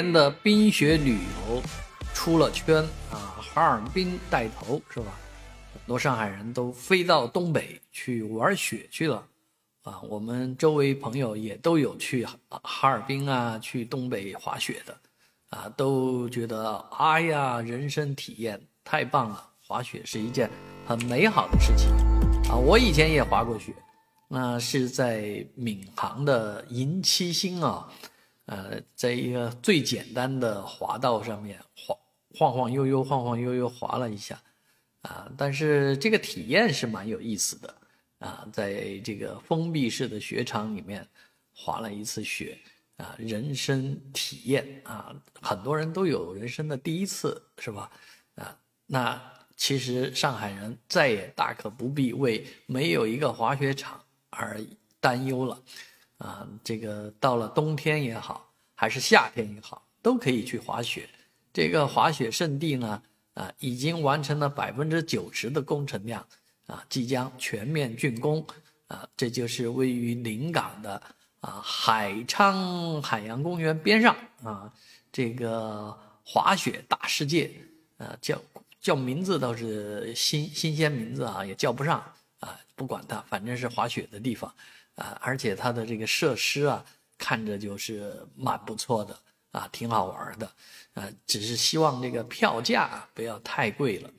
年的冰雪旅游出了圈啊，哈尔滨带头是吧？很多上海人都飞到东北去玩雪去了啊。我们周围朋友也都有去哈尔滨啊，去东北滑雪的啊，都觉得哎呀，人生体验太棒了，滑雪是一件很美好的事情啊。我以前也滑过雪，那是在闵行的银七星啊。呃，在一个最简单的滑道上面晃晃晃悠悠，晃晃悠悠滑了一下，啊，但是这个体验是蛮有意思的啊，在这个封闭式的雪场里面滑了一次雪啊，人生体验啊，很多人都有人生的第一次，是吧？啊，那其实上海人再也大可不必为没有一个滑雪场而担忧了。啊，这个到了冬天也好，还是夏天也好，都可以去滑雪。这个滑雪胜地呢，啊，已经完成了百分之九十的工程量，啊，即将全面竣工。啊，这就是位于临港的啊海昌海洋公园边上啊，这个滑雪大世界，啊，叫叫名字倒是新新鲜名字啊，也叫不上啊，不管它，反正是滑雪的地方。啊，而且它的这个设施啊，看着就是蛮不错的啊，挺好玩的，啊，只是希望这个票价不要太贵了，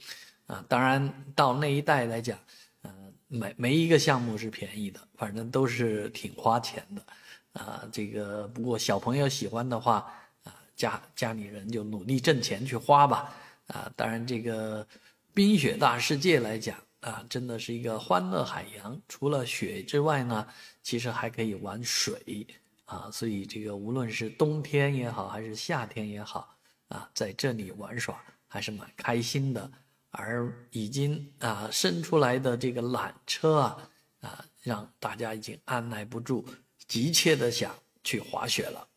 啊，当然到那一带来讲，呃，没没一个项目是便宜的，反正都是挺花钱的，啊，这个不过小朋友喜欢的话，啊，家家里人就努力挣钱去花吧，啊，当然这个冰雪大世界来讲。啊，真的是一个欢乐海洋。除了雪之外呢，其实还可以玩水啊。所以这个无论是冬天也好，还是夏天也好，啊，在这里玩耍还是蛮开心的。而已经啊生出来的这个缆车啊，啊，让大家已经按耐不住，急切的想去滑雪了。